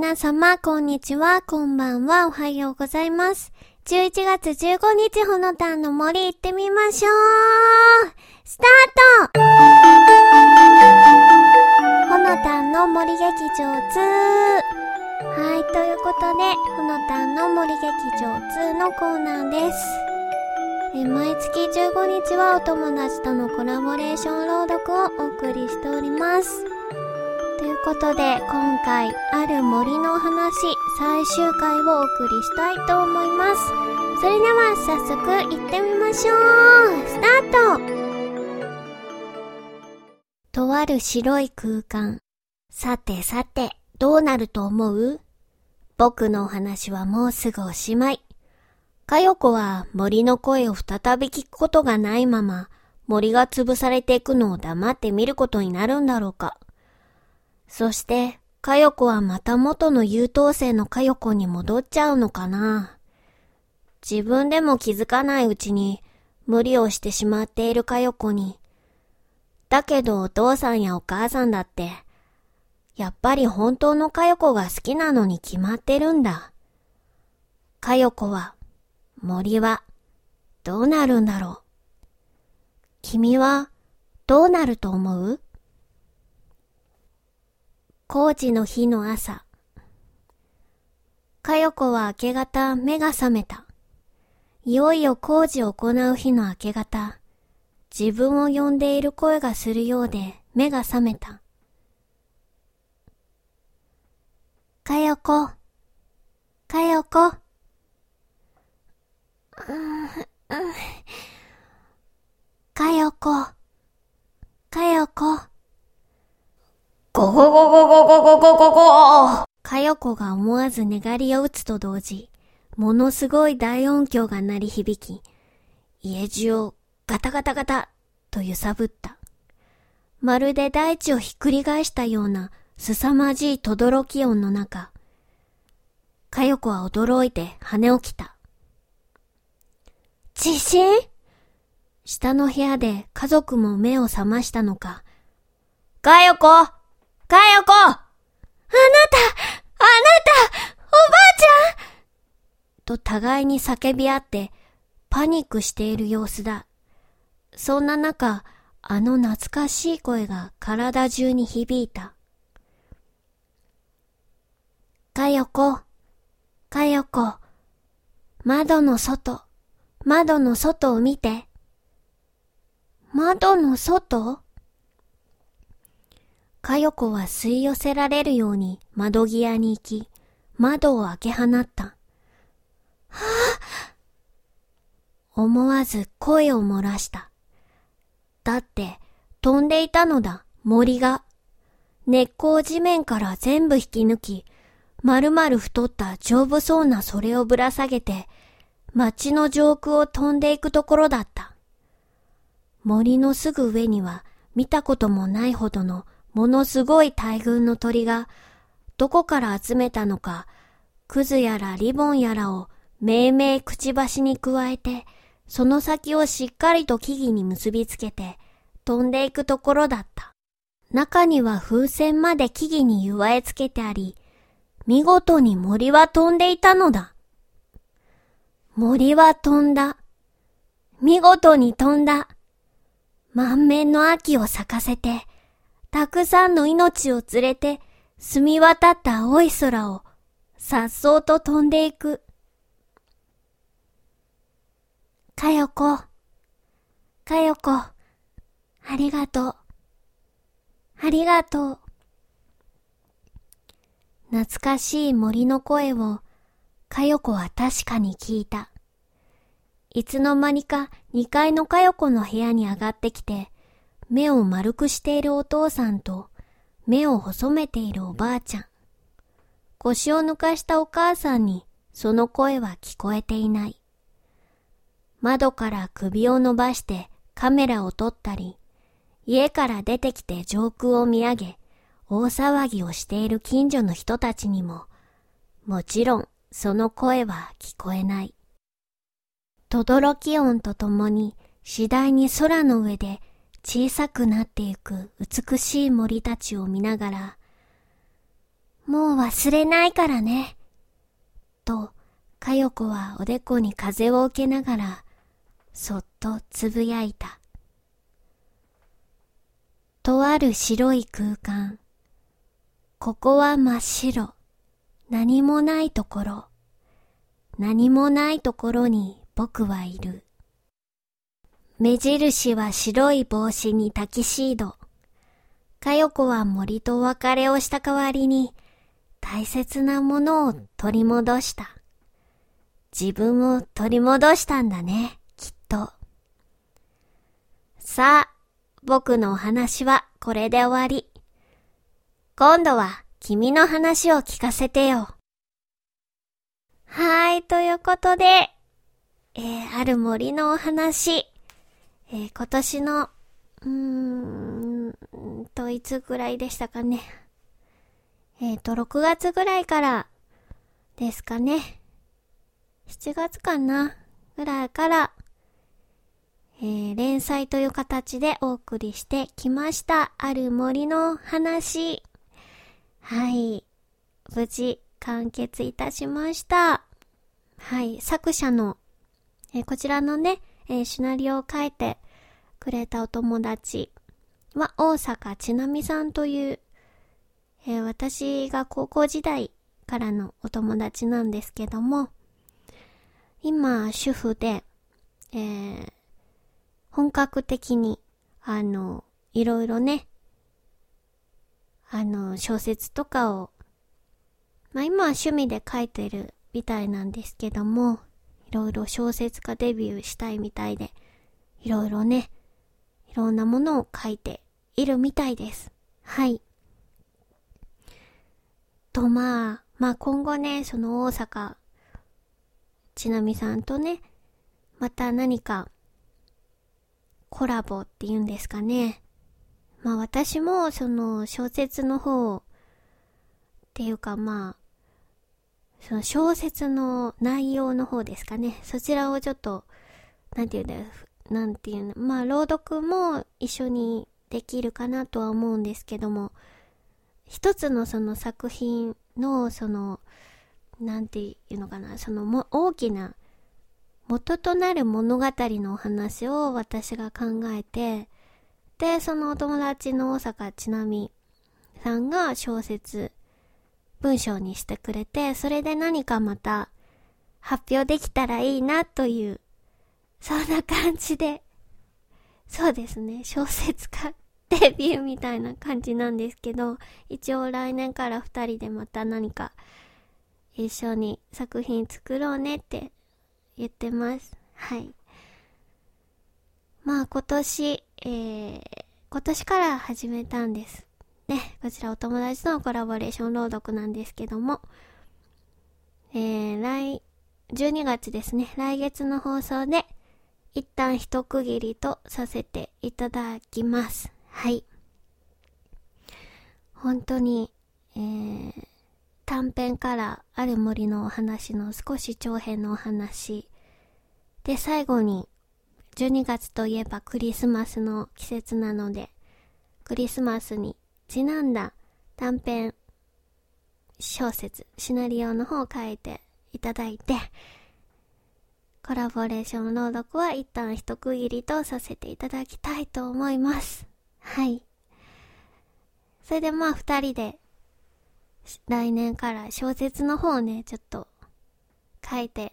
皆様、こんにちは、こんばんは、おはようございます。11月15日、ほのたんの森行ってみましょうスタートほのたんの森劇場2はい、ということで、ほのたんの森劇場2のコーナーです。え毎月15日はお友達とのコラボレーション朗読をお送りしております。ということで、今回、ある森の話、最終回をお送りしたいと思います。それでは、早速、行ってみましょうスタートとある白い空間。さてさて、どうなると思う？僕のお話はもうすぐおしまい。かよこは森の声を再び聞くことがないまま、森が潰されていくのを黙って見ることになるんだろうか。そして、かよこはまた元の優等生のかよこに戻っちゃうのかな。自分でも気づかないうちに無理をしてしまっているかよこに。だけどお父さんやお母さんだって、やっぱり本当のかよこが好きなのに決まってるんだ。かよこは、森は、どうなるんだろう。君は、どうなると思う？工事の日の朝。かよこは明け方目が覚めた。いよいよ工事を行う日の明け方、自分を呼んでいる声がするようで目が覚めた。かよこ、かよこ。うん、うん。かよこ、かよこ。ゴゴゴゴゴゴゴゴゴゴかよこが思わずねがりを打つと同時、ものすごい大音響が鳴り響き、家中をガタガタガタと揺さぶった。まるで大地をひっくり返したような凄まじい轟き音の中、かよこは驚いて跳ね起きた。地震？下の部屋で家族も目を覚ましたのか、かよこかよこあなたあなたおばあちゃんと互いに叫び合ってパニックしている様子だ。そんな中、あの懐かしい声が体中に響いた。かよこ、かよこ、窓の外、窓の外を見て。窓の外？かよこは吸い寄せられるように窓際に行き、窓を開け放った。はぁ思わず声を漏らした。だって、飛んでいたのだ、森が。根っこを地面から全部引き抜き、丸々太った丈夫そうなそれをぶら下げて、街の上空を飛んでいくところだった。森のすぐ上には見たこともないほどのものすごい大群の鳥が、どこから集めたのか、クズやらリボンやらをめいめいくちばしに加えて、その先をしっかりと木々に結びつけて、飛んでいくところだった。中には風船まで木々に結わえつけてあり、見事に森は飛んでいたのだ。森は飛んだ。見事に飛んだ。満面の秋を咲かせて、たくさんの命を連れて、澄み渡った青い空を、さっそうと飛んでいく。かよこ、かよこ、ありがとう。ありがとう。懐かしい森の声を、かよこは確かに聞いた。いつの間にか2階のかよこの部屋に上がってきて、目を丸くしているお父さんと、目を細めているおばあちゃん。腰を抜かしたお母さんに、その声は聞こえていない。窓から首を伸ばしてカメラを撮ったり、家から出てきて上空を見上げ、大騒ぎをしている近所の人たちにも、もちろんその声は聞こえない。轟き音とともに次第に空の上で小さくなってゆく美しい森たちを見ながら、もう忘れないからね。と、かよこはおでこに風を受けながら、そっとつぶやいた。とある白い空間。ここは真っ白。何もないところ。何もないところに僕はいる。目印は白い帽子にタキシード。かよこは森と別れをした代わりに大切なものを取り戻した。自分を取り戻したんだね、きっと。さあ、僕のお話はこれで終わり。今度は君の話を聞かせてよ。はい、ということで、えー、ある森のお話、えー、今年の、うーんと、いつぐらいでしたかね。えっ、ー、と、6月ぐらいからですかね。7月かなぐらいから、えー、連載という形でお送りしてきました。ある森の話。はい。無事完結いたしました。はい。作者の、えー、こちらのね、えー、シナリオを書いてくれたお友達は大阪ちなみさんという、えー、私が高校時代からのお友達なんですけども、今、主婦で、えー、本格的に、あの、いろいろね、あの、小説とかを、まあ今は趣味で書いてるみたいなんですけども、いろいろ小説家デビューしたいみたいで、いろいろね、いろんなものを書いているみたいです。はい。と、まあ、まあ今後ね、その大阪、ちなみさんとね、また何かコラボっていうんですかね。まあ私もその小説の方っていうかまあ、その小説の内容の方ですかね。そちらをちょっと、なんていうんだよ、なんていうの、まあ朗読も一緒にできるかなとは思うんですけども、一つのその作品のその、なんていうのかな、そのも大きな元となる物語のお話を私が考えて、で、そのお友達の大阪ちなみさんが小説、文章にしてくれて、それで何かまた発表できたらいいなという、そんな感じで、そうですね、小説家デビューみたいな感じなんですけど、一応来年から二人でまた何か一緒に作品作ろうねって言ってます。はい。まあ今年、えー、今年から始めたんです。ね、こちらお友達とのコラボレーション朗読なんですけども、えー、来、12月ですね、来月の放送で、一旦一区切りとさせていただきます。はい。本当に、えー、短編からある森のお話の少し長編のお話。で、最後に、12月といえばクリスマスの季節なので、クリスマスにちなんだ短編小説、シナリオの方を書いていただいて、コラボレーション朗読は一旦一区切りとさせていただきたいと思います。はい。それでまあ二人で来年から小説の方をね、ちょっと書いて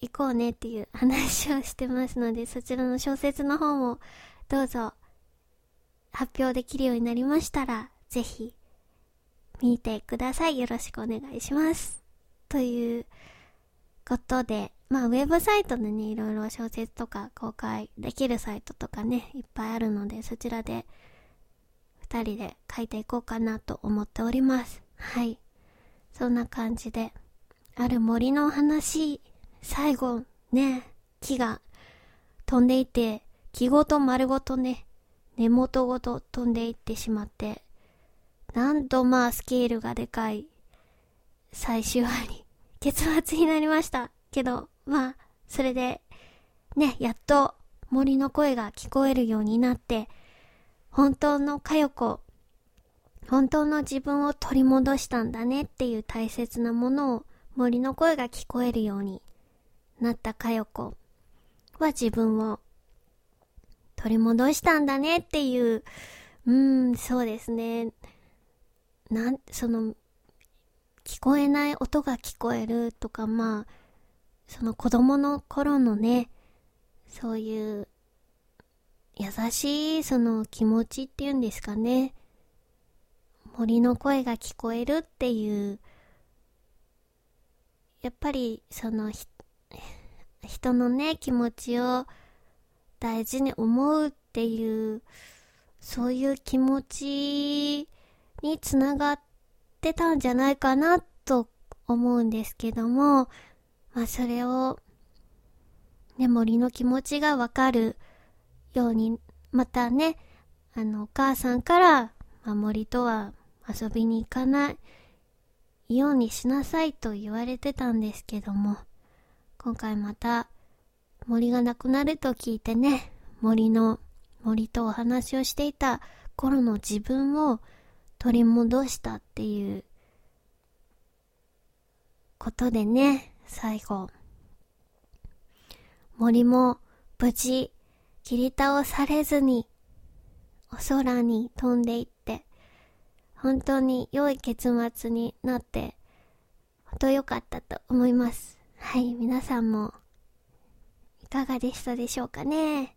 いこうねっていう話をしてますので、そちらの小説の方もどうぞ発表できるようになりましたら、ぜひ見てください。よろしくお願いします。ということで、まあウェブサイトでね、いろいろ小説とか公開できるサイトとかね、いっぱいあるので、そちらで二人で書いていこうかなと思っております。はい。そんな感じで、ある森の話、最後、ね、木が飛んでいて、木ごと丸ごとね、根元ごと飛んでいってしまって、なんとまあスケールがでかい最終話に、結末になりました。けど、まあ、それで、ね、やっと森の声が聞こえるようになって、本当のかよこ本当の自分を取り戻したんだねっていう大切なものを森の声が聞こえるようになったかよこは自分を取り戻したんだねっていう、うーん、そうですね。なん、その、聞こえない音が聞こえるとか、まあ、その子供の頃のね、そういう優しいその気持ちっていうんですかね。森の声が聞こえるっていう、やっぱりその人のね、気持ちを大事に思うっていう、そういう気持ちにつながってたんじゃないかなと思うんですけども、まあそれを、ね、森の気持ちがわかるように、またね、あの、お母さんから、まあ、森とは遊びに行かないようにしなさいと言われてたんですけども、今回また森がなくなると聞いてね、森の、森とお話をしていた頃の自分を取り戻したっていうことでね、最後、森も無事切り倒されずにお空に飛んでいって、本当に良い結末になって、本当良かったと思います。はい、皆さんもいかがでしたでしょうかね。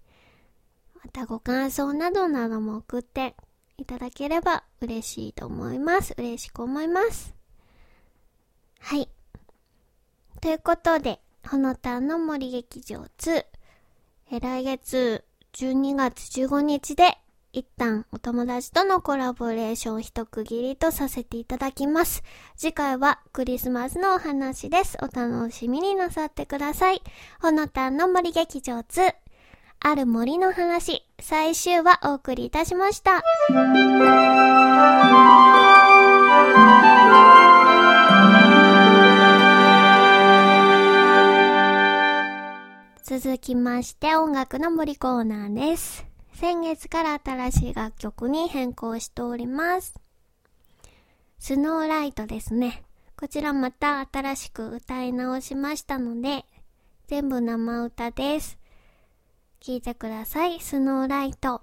またご感想などなども送っていただければ嬉しいと思います。嬉しく思います。はい。ということで、ほのたんの森劇場2、え来月12月15日で一旦お友達とのコラボレーション一区切りとさせていただきます。次回はクリスマスのお話です。お楽しみになさってください。ほのたんの森劇場2、ある森の話、最終話お送りいたしました。続きまして音楽の森コーナーです。先月から新しい楽曲に変更しております。スノーライトですね。こちらまた新しく歌い直しましたので、全部生歌です。聴いてください。スノーライト。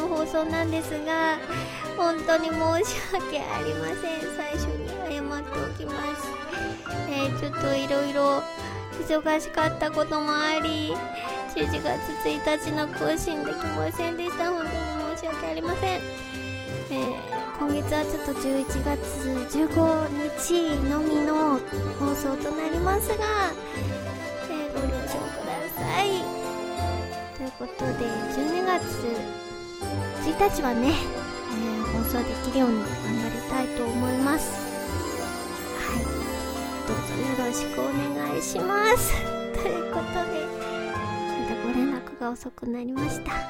の放送なんですが本当に申し訳ありません。最初に謝っておきます。えー、ちょっといろいろ忙しかったこともあり11月1日の更新できませんでした。本当に申し訳ありません。えー今月はちょっと11月15日のみの放送となりますが、えー、ご了承ください。ということで12月1日はね、えー、放送できるように頑張りたいと思います。はい。どうぞよろしくお願いします。ということでまたご連絡が遅くなりました。はい。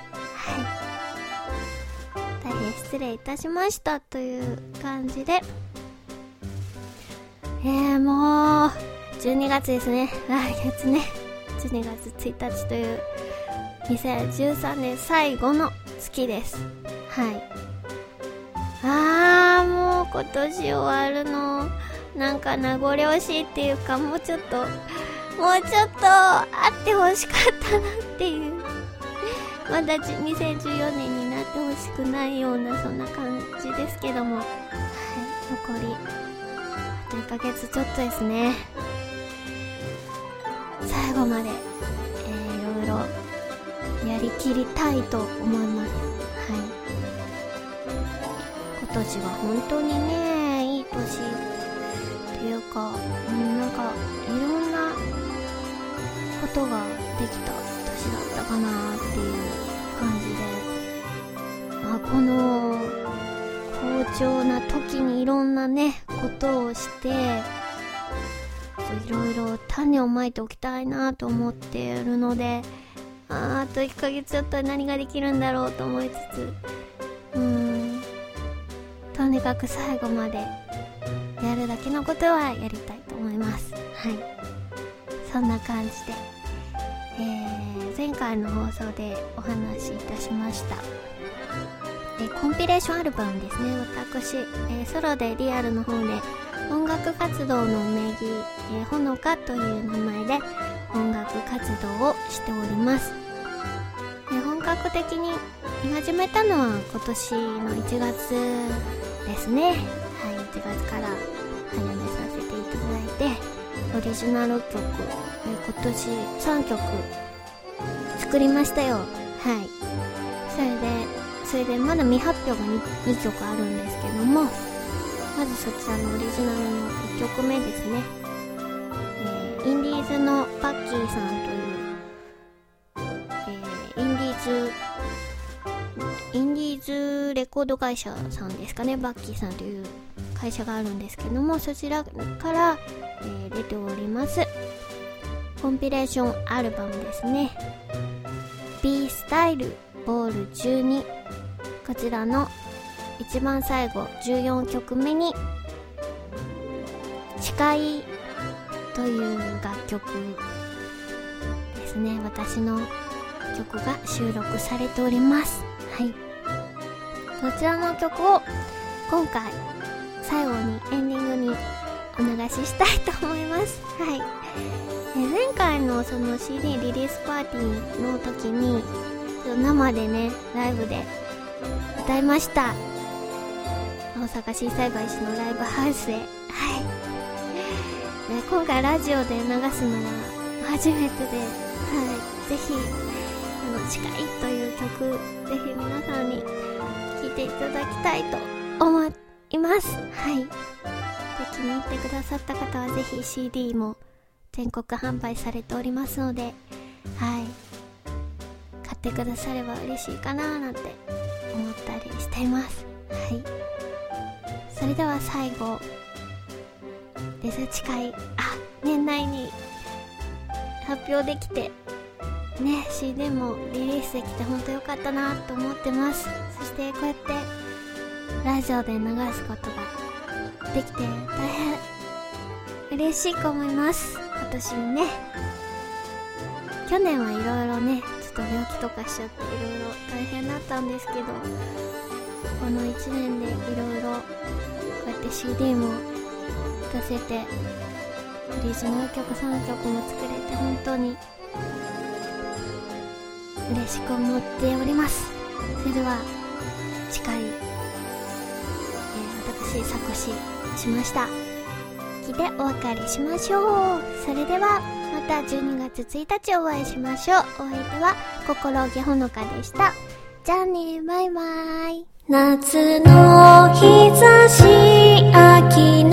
大変失礼いたしましたという感じで。えー、もう12月ですね。来月ね。12月1日という2013年最後の月です。はい。あーもう今年終わるの。なんか名残惜しいっていうかもうちょっともうちょっとあってほしかったなっていう。まだ2014年になってほしくないようなそんな感じですけども。はい残りあと1ヶ月ちょっとですね。最後まで、りきりたいと思いますはい今年は本当にねいい年っていうか、うん、なんかいろんなことができた年だったかなっていう感じで、まあ、この好調な時にいろんなねことをしていろいろ種をまいておきたいなと思っているので。ああと1ヶ月ちょっと何ができるんだろうと思いつつ。うん。とにかく最後までやるだけのことはやりたいと思います。はい。そんな感じで。えー、前回の放送でお話しいたしました、えー、コンピレーションアルバムですね私、えー、ソロでリアルの方で音楽活動の名義、えほのかという名前で音楽活動をしております、え本格的に始めたのは今年の1月ですね。はい1月から始めさせていただいてオリジナル曲え今年3曲作りましたよ。はい。それでそれでまだ未発表が 2, 2曲あるんですけども。まずそちらのオリジナルの1曲目ですね、えー、インディーズのバッキーさんという、えー、インディーズインディーズレコード会社さんですかね。バッキーさんという会社があるんですけどもそちらから、えー、出ております。コンピレーションアルバムですね。B スタイルボール12こちらの一番最後14曲目に誓いという楽曲ですね。私の曲が収録されております。はい。こちらの曲を今回最後にエンディングにお流ししたいと思います。はい。前回のその CD リリースパーティーの時に生でねライブで歌いました。大阪震災橋のライブハウスではい、ね、今回ラジオで流すのは初めてではい。ぜひあの「近い」という曲ぜひ皆さんに聴いていただきたいと思います。はい。で気に入ってくださった方はぜひ CD も全国販売されておりますのではい。買ってくだされば嬉しいかななんて思ったりしています。はい。それでは最後。デザ近い。あ年内に。発表できて。ね CD もリリースできて本当良かったなと思ってます。そしてこうやってラジオで流すことができて大変嬉しいと思います。今年もね。去年はいろいろねちょっと病気とかしちゃっていろいろ大変だったんですけど。この1年でいろいろこうやって CD も出せてオリジナル曲3曲も作れて本当に嬉しく思っております。それでは次回、えー、私作詞しました。聞いてお別れしましょう。それではまた12月1日お会いしましょう。お相手は心木ほのかでした。じゃあねバイバーイ。夏の日差し秋の